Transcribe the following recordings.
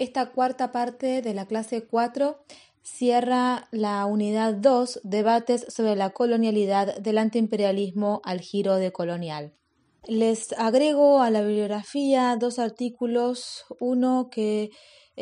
Esta cuarta parte de la clase 4 cierra la unidad 2, debates sobre la colonialidad del antiimperialismo al giro de colonial. Les agrego a la bibliografía dos artículos, uno que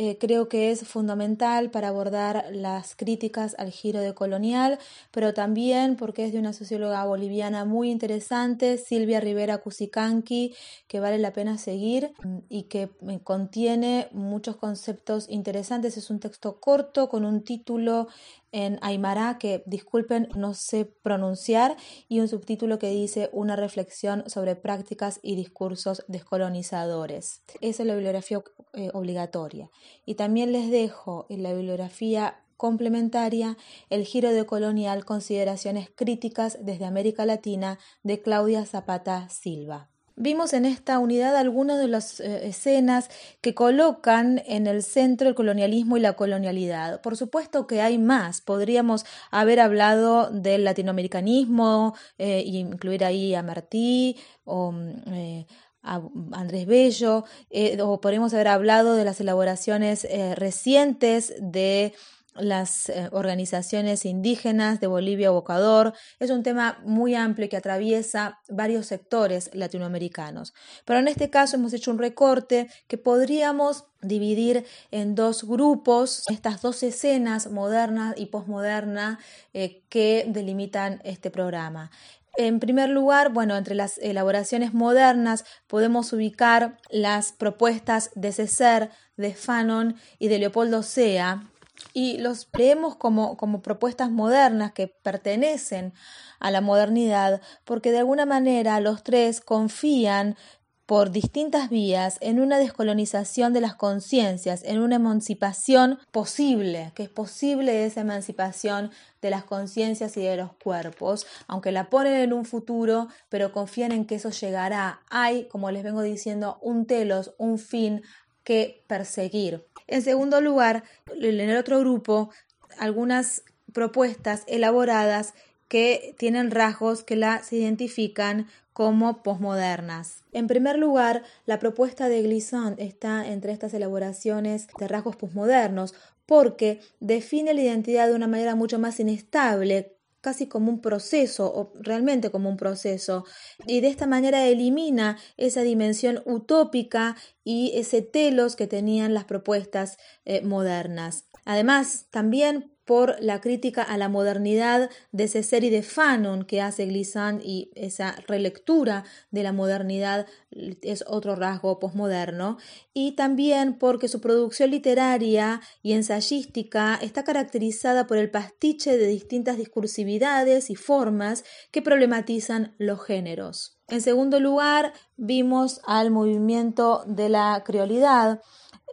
eh, creo que es fundamental para abordar las críticas al giro de colonial, pero también porque es de una socióloga boliviana muy interesante, Silvia Rivera Cusicanqui, que vale la pena seguir y que eh, contiene muchos conceptos interesantes. Es un texto corto con un título en Aymara, que disculpen, no sé pronunciar, y un subtítulo que dice Una reflexión sobre prácticas y discursos descolonizadores. Esa es la bibliografía eh, obligatoria. Y también les dejo en la bibliografía complementaria El giro de colonial, consideraciones críticas desde América Latina de Claudia Zapata Silva. Vimos en esta unidad algunas de las eh, escenas que colocan en el centro el colonialismo y la colonialidad. Por supuesto que hay más. Podríamos haber hablado del latinoamericanismo e incluir ahí a Martí o mm, a Andrés Bello, o podríamos haber hablado de las elaboraciones recientes de las eh, organizaciones indígenas de Bolivia o Ecuador. Es un tema muy amplio que atraviesa varios sectores latinoamericanos. Pero en este caso hemos hecho un recorte que podríamos dividir en dos grupos estas dos escenas modernas y posmodernas eh, que delimitan este programa. En primer lugar, bueno, entre las elaboraciones modernas podemos ubicar las propuestas de César, de Fanon y de Leopoldo Sea, y los leemos como, como propuestas modernas que pertenecen a la modernidad, porque de alguna manera los tres confían por distintas vías en una descolonización de las conciencias, en una emancipación posible, que es posible esa emancipación de las conciencias y de los cuerpos, aunque la ponen en un futuro, pero confían en que eso llegará. Hay, como les vengo diciendo, un telos, un fin que perseguir. En segundo lugar, en el otro grupo, algunas propuestas elaboradas que tienen rasgos que las identifican como posmodernas. En primer lugar, la propuesta de Glissant está entre estas elaboraciones de rasgos posmodernos porque define la identidad de una manera mucho más inestable, casi como un proceso o realmente como un proceso y de esta manera elimina esa dimensión utópica y ese telos que tenían las propuestas eh, modernas. Además, también por la crítica a la modernidad de Césaire y de Fanon que hace Glissant y esa relectura de la modernidad es otro rasgo posmoderno y también porque su producción literaria y ensayística está caracterizada por el pastiche de distintas discursividades y formas que problematizan los géneros. En segundo lugar, vimos al movimiento de la criolidad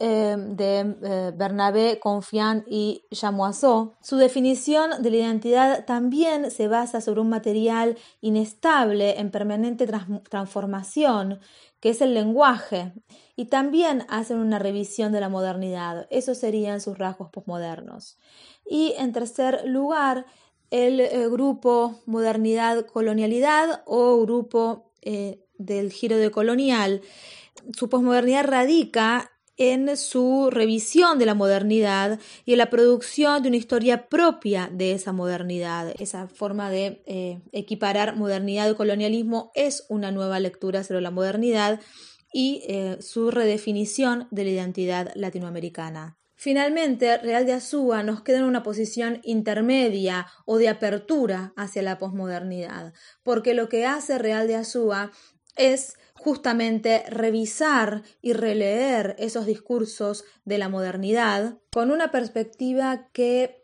Em, de eh, Bernabé, Confiant y Chamoiseau. Su definición de la identidad también se basa sobre un material inestable en permanente transformación, que es el lenguaje, y también hacen una revisión de la modernidad. Esos serían sus rasgos posmodernos. Y en tercer lugar, el eh, grupo modernidad-colonialidad o grupo eh, del giro de colonial. Su posmodernidad radica en su revisión de la modernidad y en la producción de una historia propia de esa modernidad. Esa forma de eh, equiparar modernidad y colonialismo es una nueva lectura sobre la modernidad y eh, su redefinición de la identidad latinoamericana. Finalmente, Real de Azúa nos queda en una posición intermedia o de apertura hacia la posmodernidad, porque lo que hace Real de Azúa es justamente revisar y releer esos discursos de la modernidad con una perspectiva que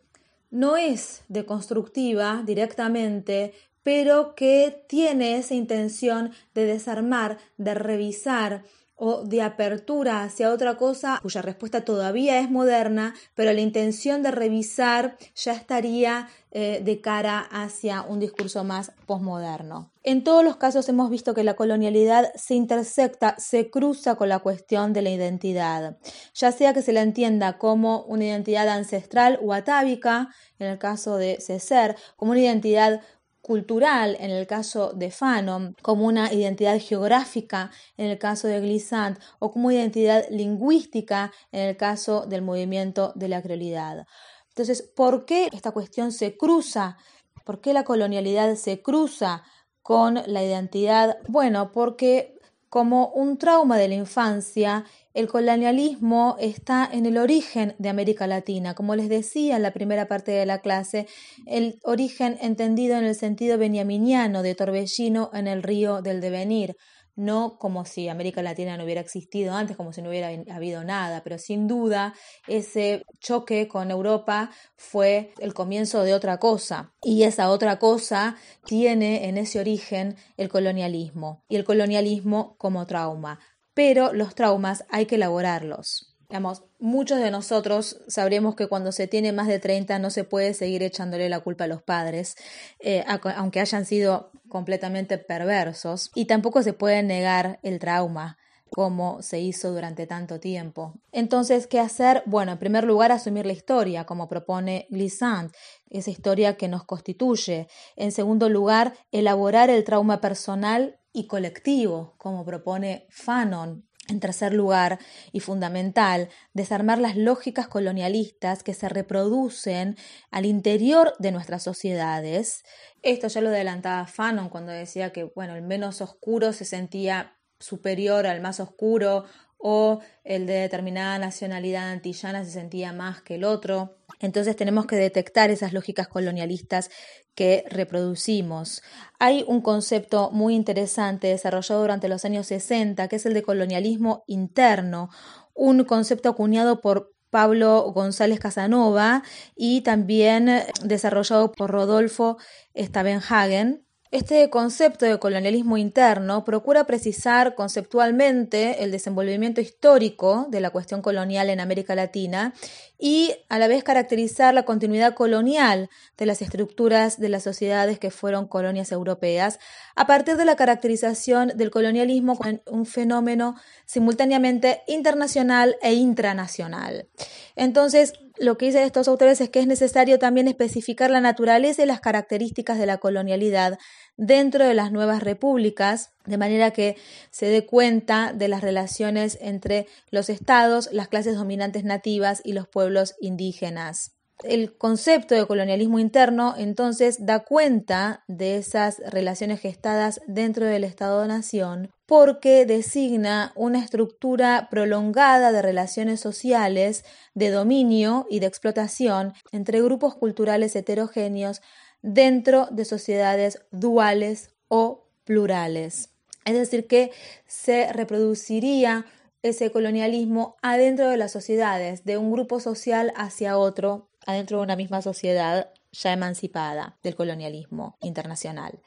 no es deconstructiva directamente, pero que tiene esa intención de desarmar, de revisar o de apertura hacia otra cosa cuya respuesta todavía es moderna, pero la intención de revisar ya estaría eh, de cara hacia un discurso más posmoderno. En todos los casos hemos visto que la colonialidad se intersecta, se cruza con la cuestión de la identidad, ya sea que se la entienda como una identidad ancestral o atávica, en el caso de César, como una identidad cultural en el caso de Fanon, como una identidad geográfica en el caso de Glissant o como identidad lingüística en el caso del movimiento de la creolidad. Entonces, ¿por qué esta cuestión se cruza? ¿Por qué la colonialidad se cruza con la identidad? Bueno, porque como un trauma de la infancia, el colonialismo está en el origen de América Latina. Como les decía en la primera parte de la clase, el origen entendido en el sentido beniaminiano de Torbellino en el río del devenir no como si América Latina no hubiera existido antes, como si no hubiera habido nada, pero sin duda ese choque con Europa fue el comienzo de otra cosa y esa otra cosa tiene en ese origen el colonialismo y el colonialismo como trauma, pero los traumas hay que elaborarlos. Digamos, muchos de nosotros sabremos que cuando se tiene más de 30 no se puede seguir echándole la culpa a los padres, eh, aunque hayan sido completamente perversos, y tampoco se puede negar el trauma como se hizo durante tanto tiempo. Entonces, ¿qué hacer? Bueno, en primer lugar, asumir la historia, como propone Glissant, esa historia que nos constituye. En segundo lugar, elaborar el trauma personal y colectivo, como propone Fanon, en tercer lugar, y fundamental, desarmar las lógicas colonialistas que se reproducen al interior de nuestras sociedades. Esto ya lo adelantaba Fanon cuando decía que bueno, el menos oscuro se sentía superior al más oscuro o el de determinada nacionalidad antillana se sentía más que el otro. Entonces tenemos que detectar esas lógicas colonialistas que reproducimos. Hay un concepto muy interesante desarrollado durante los años 60, que es el de colonialismo interno, un concepto acuñado por Pablo González Casanova y también desarrollado por Rodolfo Stavenhagen este concepto de colonialismo interno procura precisar conceptualmente el desenvolvimiento histórico de la cuestión colonial en América Latina y a la vez caracterizar la continuidad colonial de las estructuras de las sociedades que fueron colonias europeas a partir de la caracterización del colonialismo como un fenómeno simultáneamente internacional e intranacional. Entonces, lo que dicen estos autores es que es necesario también especificar la naturaleza y las características de la colonialidad dentro de las nuevas repúblicas, de manera que se dé cuenta de las relaciones entre los estados, las clases dominantes nativas y los pueblos indígenas. El concepto de colonialismo interno entonces da cuenta de esas relaciones gestadas dentro del Estado-nación porque designa una estructura prolongada de relaciones sociales, de dominio y de explotación entre grupos culturales heterogéneos dentro de sociedades duales o plurales. Es decir, que se reproduciría ese colonialismo adentro de las sociedades, de un grupo social hacia otro, adentro de una misma sociedad ya emancipada del colonialismo internacional.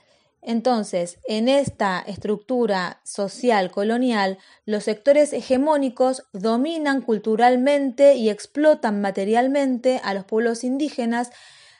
Entonces, en esta estructura social colonial, los sectores hegemónicos dominan culturalmente y explotan materialmente a los pueblos indígenas,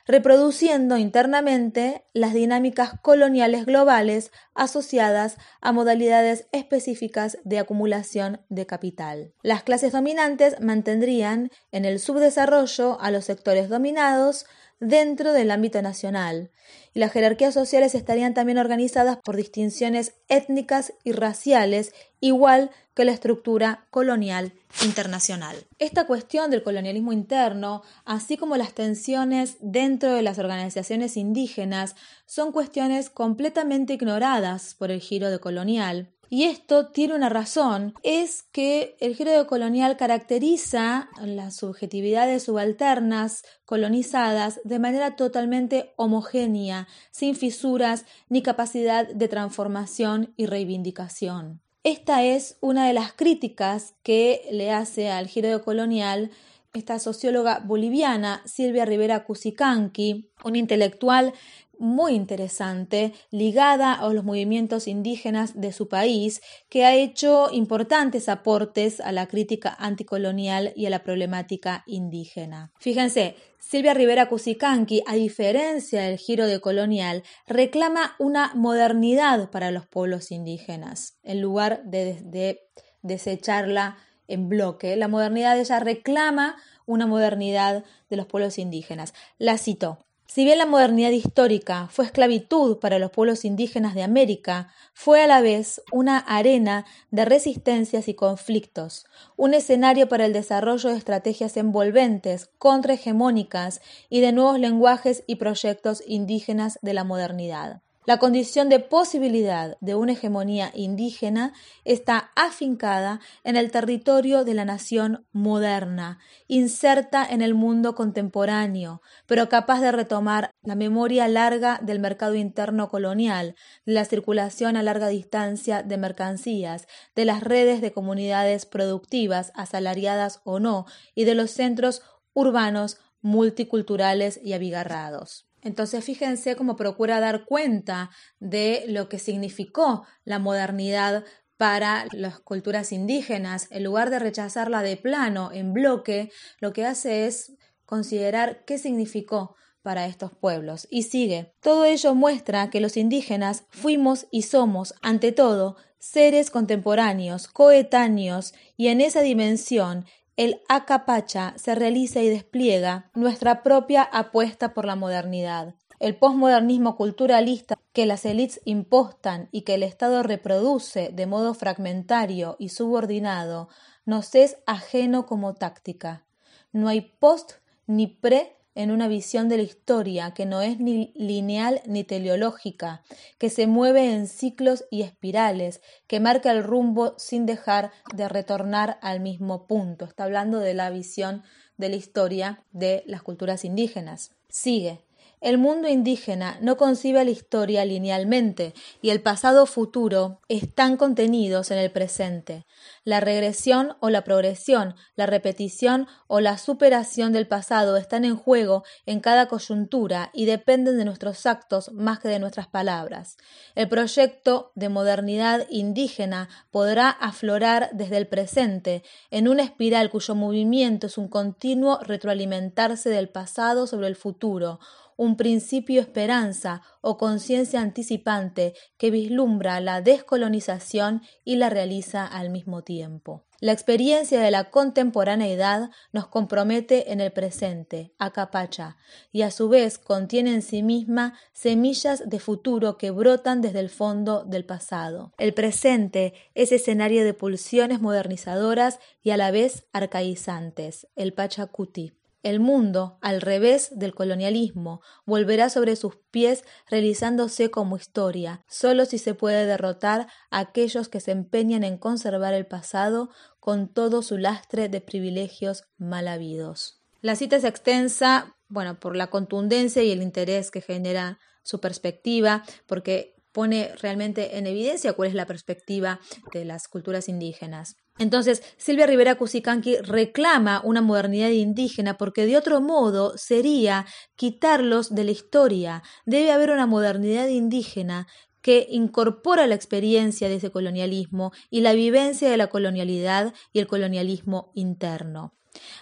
reproduciendo internamente las dinámicas coloniales globales asociadas a modalidades específicas de acumulación de capital. Las clases dominantes mantendrían en el subdesarrollo a los sectores dominados, dentro del ámbito nacional, y las jerarquías sociales estarían también organizadas por distinciones étnicas y raciales, igual que la estructura colonial internacional. Esta cuestión del colonialismo interno, así como las tensiones dentro de las organizaciones indígenas, son cuestiones completamente ignoradas por el giro de colonial y esto tiene una razón, es que el giro colonial caracteriza las subjetividades subalternas colonizadas de manera totalmente homogénea, sin fisuras ni capacidad de transformación y reivindicación. Esta es una de las críticas que le hace al giro colonial esta socióloga boliviana Silvia Rivera Cusicanqui, un intelectual muy interesante ligada a los movimientos indígenas de su país, que ha hecho importantes aportes a la crítica anticolonial y a la problemática indígena. Fíjense, Silvia Rivera Cusicanqui, a diferencia del giro de colonial, reclama una modernidad para los pueblos indígenas, en lugar de, de desecharla en bloque. La modernidad ella reclama una modernidad de los pueblos indígenas. La cito. Si bien la modernidad histórica fue esclavitud para los pueblos indígenas de América, fue a la vez una arena de resistencias y conflictos, un escenario para el desarrollo de estrategias envolventes, contrahegemónicas y de nuevos lenguajes y proyectos indígenas de la modernidad. La condición de posibilidad de una hegemonía indígena está afincada en el territorio de la nación moderna, inserta en el mundo contemporáneo, pero capaz de retomar la memoria larga del mercado interno colonial, de la circulación a larga distancia de mercancías, de las redes de comunidades productivas, asalariadas o no, y de los centros urbanos multiculturales y abigarrados. Entonces fíjense cómo procura dar cuenta de lo que significó la modernidad para las culturas indígenas. En lugar de rechazarla de plano, en bloque, lo que hace es considerar qué significó para estos pueblos. Y sigue, todo ello muestra que los indígenas fuimos y somos, ante todo, seres contemporáneos, coetáneos, y en esa dimensión el Acapacha se realiza y despliega nuestra propia apuesta por la modernidad. El posmodernismo culturalista que las élites impostan y que el Estado reproduce de modo fragmentario y subordinado nos es ajeno como táctica. No hay post ni pre en una visión de la historia que no es ni lineal ni teleológica, que se mueve en ciclos y espirales, que marca el rumbo sin dejar de retornar al mismo punto. Está hablando de la visión de la historia de las culturas indígenas. Sigue. El mundo indígena no concibe la historia linealmente y el pasado futuro están contenidos en el presente. La regresión o la progresión, la repetición o la superación del pasado están en juego en cada coyuntura y dependen de nuestros actos más que de nuestras palabras. El proyecto de modernidad indígena podrá aflorar desde el presente en una espiral cuyo movimiento es un continuo retroalimentarse del pasado sobre el futuro, un principio esperanza o conciencia anticipante que vislumbra la descolonización y la realiza al mismo tiempo. La experiencia de la contemporaneidad nos compromete en el presente, a capacha, y a su vez contiene en sí misma semillas de futuro que brotan desde el fondo del pasado. El presente es escenario de pulsiones modernizadoras y a la vez arcaizantes, el Pachacuti. El mundo, al revés del colonialismo, volverá sobre sus pies realizándose como historia, solo si se puede derrotar a aquellos que se empeñan en conservar el pasado con todo su lastre de privilegios mal habidos. La cita es extensa, bueno, por la contundencia y el interés que genera su perspectiva, porque pone realmente en evidencia cuál es la perspectiva de las culturas indígenas. Entonces, Silvia Rivera Cusicanqui reclama una modernidad indígena porque de otro modo sería quitarlos de la historia. Debe haber una modernidad indígena que incorpora la experiencia de ese colonialismo y la vivencia de la colonialidad y el colonialismo interno.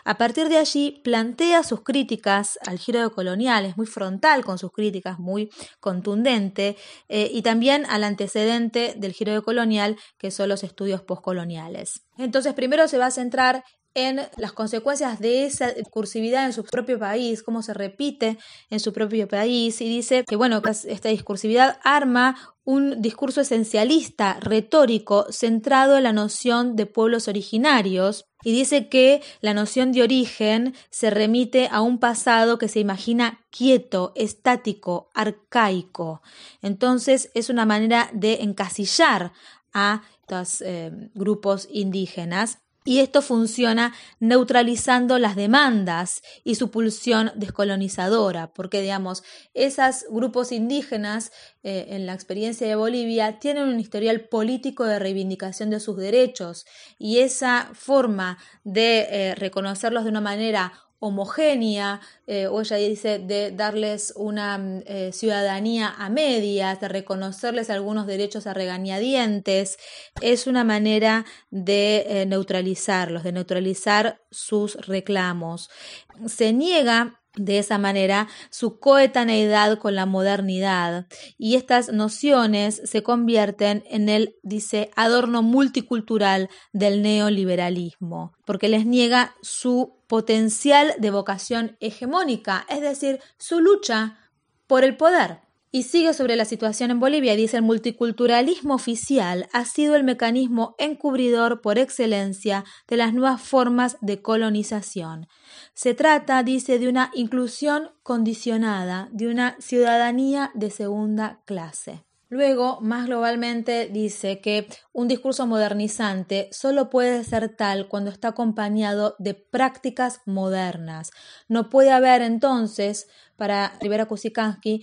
A partir de allí plantea sus críticas al giro colonial, es muy frontal con sus críticas, muy contundente, eh, y también al antecedente del giro colonial, que son los estudios postcoloniales. Entonces, primero se va a centrar en las consecuencias de esa discursividad en su propio país, cómo se repite en su propio país, y dice que bueno, esta discursividad arma un discurso esencialista, retórico, centrado en la noción de pueblos originarios, y dice que la noción de origen se remite a un pasado que se imagina quieto, estático, arcaico. Entonces es una manera de encasillar a estos eh, grupos indígenas y esto funciona neutralizando las demandas y su pulsión descolonizadora, porque digamos, esos grupos indígenas eh, en la experiencia de Bolivia tienen un historial político de reivindicación de sus derechos. Y esa forma de eh, reconocerlos de una manera homogénea, eh, o ella dice de darles una mm, eh, ciudadanía a medias, de reconocerles algunos derechos a regañadientes, es una manera de eh, neutralizarlos, de neutralizar sus reclamos. Se niega de esa manera su coetaneidad con la modernidad y estas nociones se convierten en el, dice, adorno multicultural del neoliberalismo, porque les niega su potencial de vocación hegemónica, es decir, su lucha por el poder. Y sigue sobre la situación en Bolivia, dice el multiculturalismo oficial ha sido el mecanismo encubridor por excelencia de las nuevas formas de colonización. Se trata, dice, de una inclusión condicionada, de una ciudadanía de segunda clase. Luego, más globalmente, dice que un discurso modernizante solo puede ser tal cuando está acompañado de prácticas modernas. No puede haber entonces, para Rivera Kusikansky,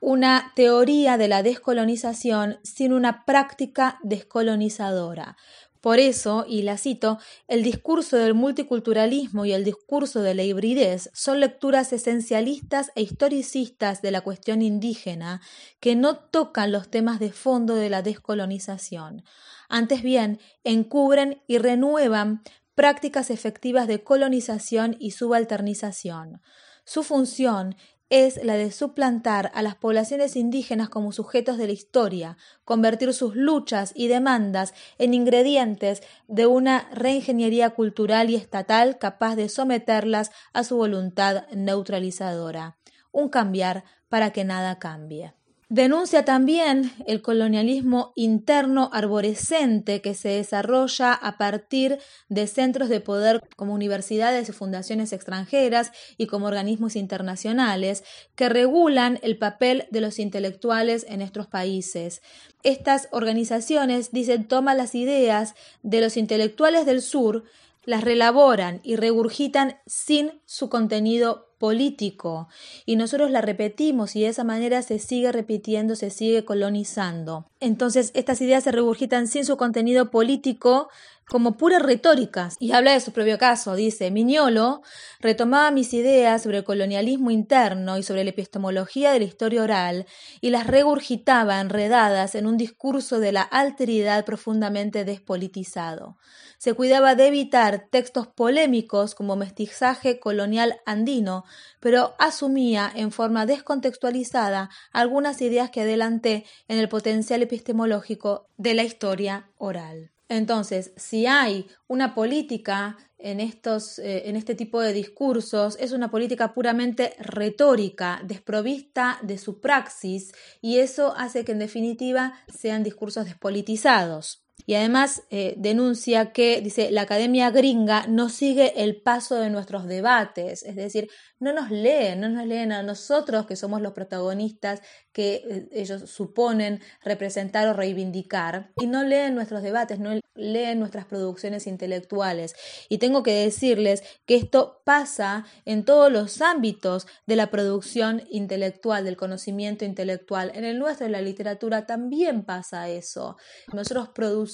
una teoría de la descolonización sin una práctica descolonizadora. Por eso, y la cito, el discurso del multiculturalismo y el discurso de la hibridez son lecturas esencialistas e historicistas de la cuestión indígena que no tocan los temas de fondo de la descolonización. Antes bien, encubren y renuevan prácticas efectivas de colonización y subalternización. Su función es la de suplantar a las poblaciones indígenas como sujetos de la historia, convertir sus luchas y demandas en ingredientes de una reingeniería cultural y estatal capaz de someterlas a su voluntad neutralizadora. Un cambiar para que nada cambie. Denuncia también el colonialismo interno arborescente que se desarrolla a partir de centros de poder como universidades y fundaciones extranjeras y como organismos internacionales que regulan el papel de los intelectuales en nuestros países. Estas organizaciones, dicen, toman las ideas de los intelectuales del sur, las relaboran y regurgitan sin su contenido político y nosotros la repetimos y de esa manera se sigue repitiendo, se sigue colonizando. Entonces estas ideas se regurgitan sin su contenido político como puras retóricas. Y habla de su propio caso, dice, Miñolo retomaba mis ideas sobre el colonialismo interno y sobre la epistemología de la historia oral y las regurgitaba enredadas en un discurso de la alteridad profundamente despolitizado. Se cuidaba de evitar textos polémicos como mestizaje colonial andino, pero asumía en forma descontextualizada algunas ideas que adelanté en el potencial epistemológico de la historia oral. Entonces, si hay una política en, estos, eh, en este tipo de discursos, es una política puramente retórica, desprovista de su praxis, y eso hace que en definitiva sean discursos despolitizados. Y además eh, denuncia que, dice, la academia gringa no sigue el paso de nuestros debates, es decir, no nos leen, no nos leen a nosotros que somos los protagonistas que eh, ellos suponen representar o reivindicar, y no leen nuestros debates, no leen nuestras producciones intelectuales. Y tengo que decirles que esto pasa en todos los ámbitos de la producción intelectual, del conocimiento intelectual. En el nuestro, en la literatura, también pasa eso. Nosotros producimos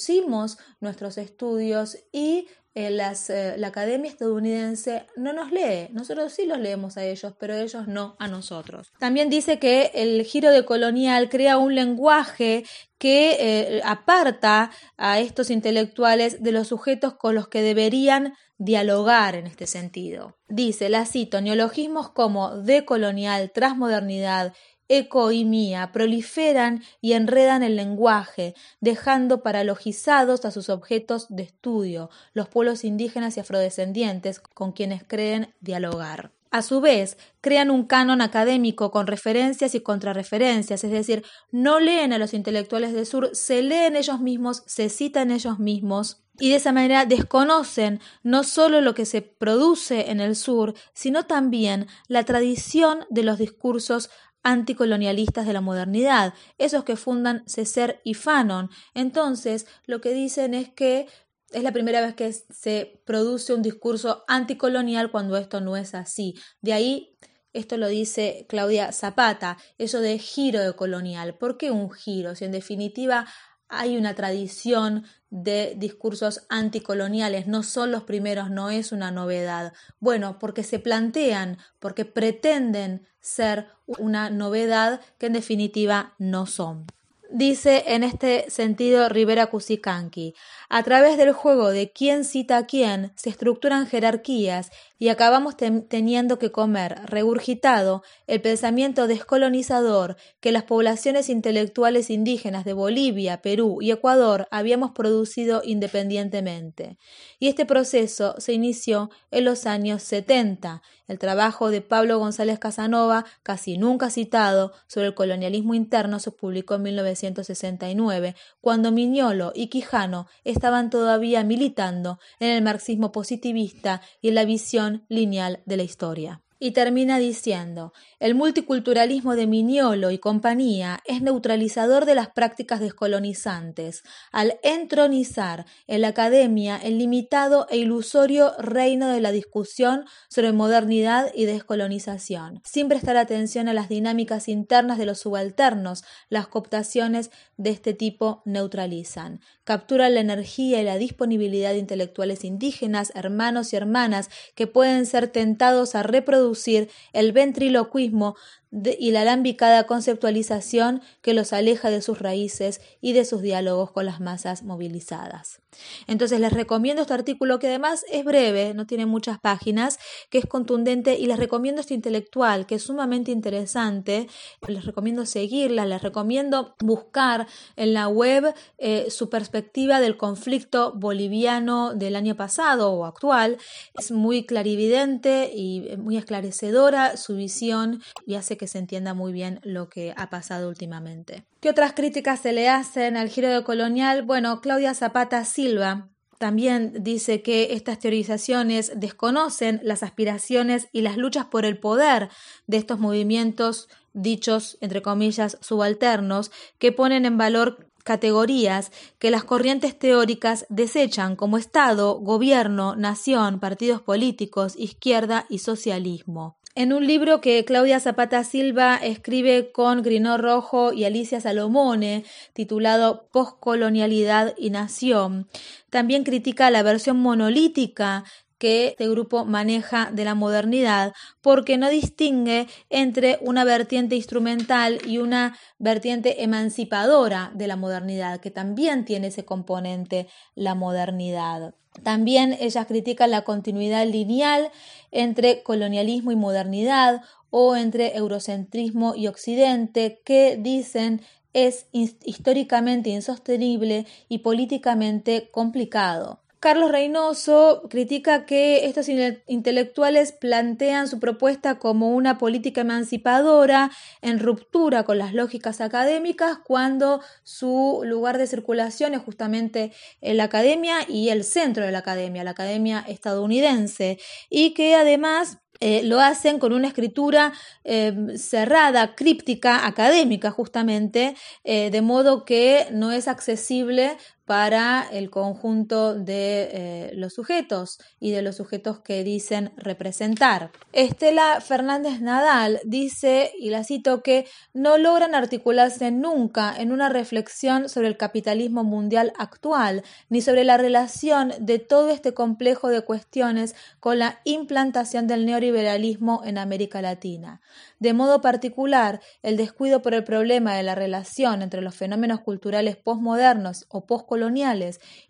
nuestros estudios y eh, la Academia estadounidense no nos lee. Nosotros sí los leemos a ellos, pero ellos no a nosotros. También dice que el giro de colonial crea un lenguaje que eh, aparta a estos intelectuales de los sujetos con los que deberían dialogar en este sentido. Dice, la cito, neologismos como decolonial, transmodernidad, ecoimía proliferan y enredan el lenguaje, dejando paralogizados a sus objetos de estudio, los pueblos indígenas y afrodescendientes con quienes creen dialogar. A su vez, crean un canon académico con referencias y contrarreferencias, es decir, no leen a los intelectuales del sur, se leen ellos mismos, se citan ellos mismos y de esa manera desconocen no solo lo que se produce en el sur, sino también la tradición de los discursos anticolonialistas de la modernidad, esos que fundan Ceser y Fanon. Entonces, lo que dicen es que es la primera vez que se produce un discurso anticolonial cuando esto no es así. De ahí, esto lo dice Claudia Zapata, eso de giro de colonial. ¿Por qué un giro? Si en definitiva hay una tradición de discursos anticoloniales, no son los primeros, no es una novedad. Bueno, porque se plantean, porque pretenden ser una novedad que en definitiva no son. dice en este sentido Rivera Cusicanqui, a través del juego de quién cita a quién se estructuran jerarquías y acabamos teniendo que comer regurgitado el pensamiento descolonizador que las poblaciones intelectuales indígenas de Bolivia, Perú y Ecuador habíamos producido independientemente. Y este proceso se inició en los años 70. El trabajo de Pablo González Casanova, casi nunca citado, sobre el colonialismo interno se publicó en 1969, cuando Miñolo y Quijano estaban todavía militando en el marxismo positivista y en la visión lineal de la historia y termina diciendo el multiculturalismo de Miñolo y compañía es neutralizador de las prácticas descolonizantes, al entronizar en la academia el limitado e ilusorio reino de la discusión sobre modernidad y descolonización, sin prestar atención a las dinámicas internas de los subalternos, las cooptaciones de este tipo neutralizan, capturan la energía y la disponibilidad de intelectuales indígenas, hermanos y hermanas que pueden ser tentados a reproducir el ventriloquismo y la alambicada conceptualización que los aleja de sus raíces y de sus diálogos con las masas movilizadas. Entonces les recomiendo este artículo que además es breve, no tiene muchas páginas, que es contundente y les recomiendo este intelectual que es sumamente interesante. Les recomiendo seguirla, les recomiendo buscar en la web eh, su perspectiva del conflicto boliviano del año pasado o actual. Es muy clarividente y muy esclarecedora su visión y hace que se entienda muy bien lo que ha pasado últimamente. ¿Qué otras críticas se le hacen al giro de colonial? Bueno, Claudia Zapata Silva también dice que estas teorizaciones desconocen las aspiraciones y las luchas por el poder de estos movimientos dichos, entre comillas, subalternos, que ponen en valor categorías que las corrientes teóricas desechan como Estado, gobierno, nación, partidos políticos, izquierda y socialismo. En un libro que Claudia Zapata Silva escribe con Grinó Rojo y Alicia Salomone, titulado Postcolonialidad y Nación, también critica la versión monolítica que este grupo maneja de la modernidad porque no distingue entre una vertiente instrumental y una vertiente emancipadora de la modernidad, que también tiene ese componente la modernidad. También ellas critican la continuidad lineal entre colonialismo y modernidad o entre eurocentrismo y occidente, que dicen es históricamente insostenible y políticamente complicado. Carlos Reynoso critica que estos intelectuales plantean su propuesta como una política emancipadora en ruptura con las lógicas académicas cuando su lugar de circulación es justamente la academia y el centro de la academia, la academia estadounidense, y que además eh, lo hacen con una escritura eh, cerrada, críptica, académica justamente, eh, de modo que no es accesible para el conjunto de eh, los sujetos y de los sujetos que dicen representar. Estela Fernández Nadal dice, y la cito, que no logran articularse nunca en una reflexión sobre el capitalismo mundial actual, ni sobre la relación de todo este complejo de cuestiones con la implantación del neoliberalismo en América Latina. De modo particular, el descuido por el problema de la relación entre los fenómenos culturales postmodernos o postcoloniales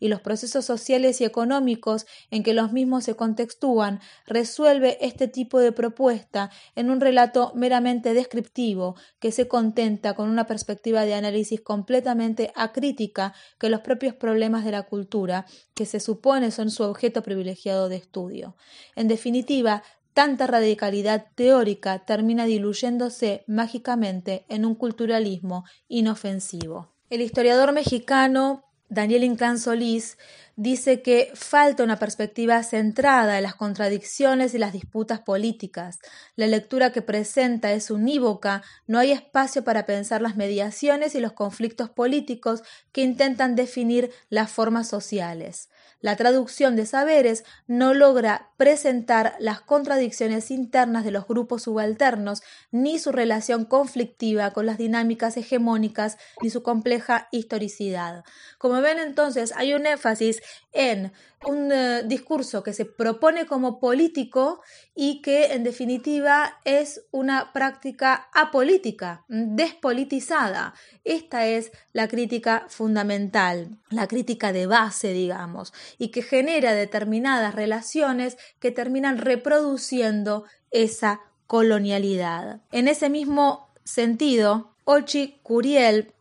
y los procesos sociales y económicos en que los mismos se contextúan resuelve este tipo de propuesta en un relato meramente descriptivo que se contenta con una perspectiva de análisis completamente acrítica que los propios problemas de la cultura, que se supone son su objeto privilegiado de estudio. En definitiva, tanta radicalidad teórica termina diluyéndose mágicamente en un culturalismo inofensivo. El historiador mexicano Daniel Inclán Solís dice que falta una perspectiva centrada en las contradicciones y las disputas políticas. La lectura que presenta es unívoca, no hay espacio para pensar las mediaciones y los conflictos políticos que intentan definir las formas sociales. La traducción de saberes no logra presentar las contradicciones internas de los grupos subalternos, ni su relación conflictiva con las dinámicas hegemónicas, ni su compleja historicidad. Como ven entonces, hay un énfasis en un eh, discurso que se propone como político y que en definitiva es una práctica apolítica, despolitizada. Esta es la crítica fundamental, la crítica de base, digamos, y que genera determinadas relaciones que terminan reproduciendo esa colonialidad. En ese mismo sentido, Ochi Curiel,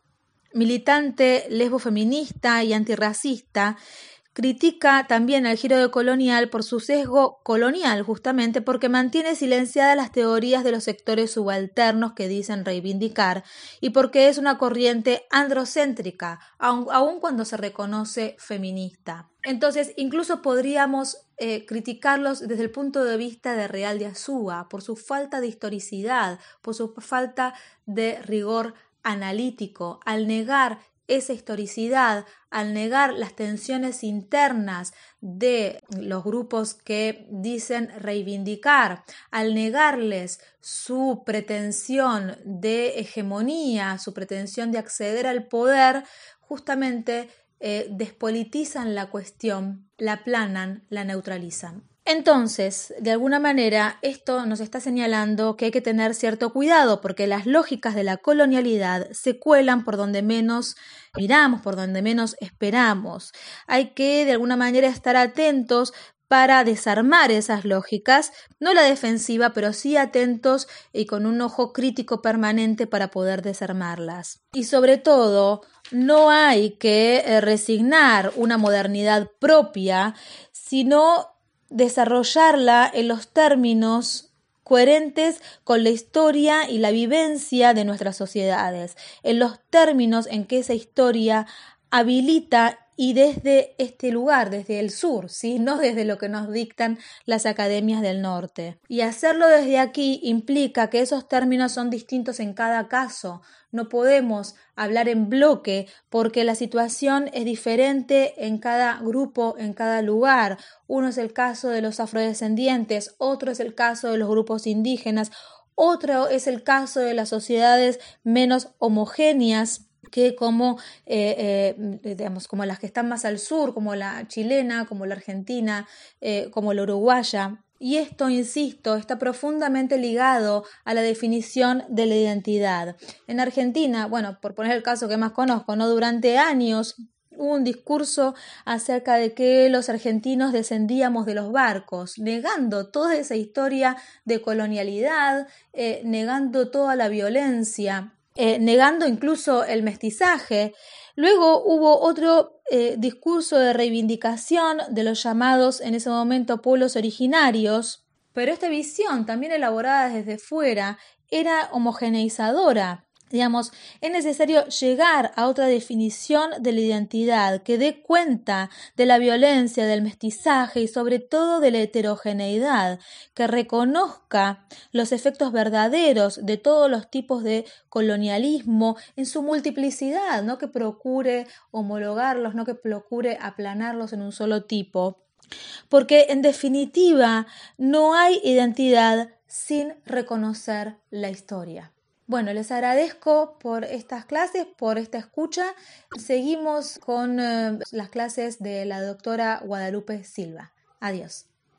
militante lesbofeminista y antirracista, Critica también al giro de colonial por su sesgo colonial, justamente porque mantiene silenciadas las teorías de los sectores subalternos que dicen reivindicar y porque es una corriente androcéntrica, aun, cuando se reconoce feminista. Entonces, incluso podríamos eh, criticarlos desde el punto de vista de Real de Azúa, por su falta de historicidad, por su falta de rigor analítico, al negar esa historicidad, al negar las tensiones internas de los grupos que dicen reivindicar, al negarles su pretensión de hegemonía, su pretensión de acceder al poder, justamente eh, despolitizan la cuestión, la planan, la neutralizan. Entonces, de alguna manera, esto nos está señalando que hay que tener cierto cuidado porque las lógicas de la colonialidad se cuelan por donde menos miramos, por donde menos esperamos. Hay que, de alguna manera, estar atentos para desarmar esas lógicas, no la defensiva, pero sí atentos y con un ojo crítico permanente para poder desarmarlas. Y sobre todo, no hay que eh, resignar una modernidad propia, sino desarrollarla en los términos coherentes con la historia y la vivencia de nuestras sociedades, en los términos en que esa historia habilita y desde este lugar, desde el sur, ¿sí? no desde lo que nos dictan las academias del norte. Y hacerlo desde aquí implica que esos términos son distintos en cada caso. No podemos hablar en bloque porque la situación es diferente en cada grupo, en cada lugar. Uno es el caso de los afrodescendientes, otro es el caso de los grupos indígenas, otro es el caso de las sociedades menos homogéneas que como, eh, eh, digamos, como las que están más al sur, como la chilena, como la argentina, eh, como la uruguaya. Y esto, insisto, está profundamente ligado a la definición de la identidad. En Argentina, bueno, por poner el caso que más conozco, ¿no? Durante años hubo un discurso acerca de que los argentinos descendíamos de los barcos, negando toda esa historia de colonialidad, negando toda la violencia eh, negando incluso el mestizaje. Luego hubo otro eh, discurso de reivindicación de los llamados en ese momento pueblos originarios, pero esta visión, también elaborada desde fuera, era homogeneizadora Digamos, es necesario llegar a otra definición de la identidad que dé cuenta de la violencia, del mestizaje y sobre todo de la heterogeneidad, que reconozca los efectos verdaderos de todos los tipos de colonialismo en su multiplicidad, no que procure homologarlos, no que procure aplanarlos en un solo tipo. Porque en definitiva no hay identidad sin reconocer la historia. Bueno, les agradezco por estas clases, por esta escucha. Seguimos con eh, las clases de la doctora Guadalupe Silva. Adiós.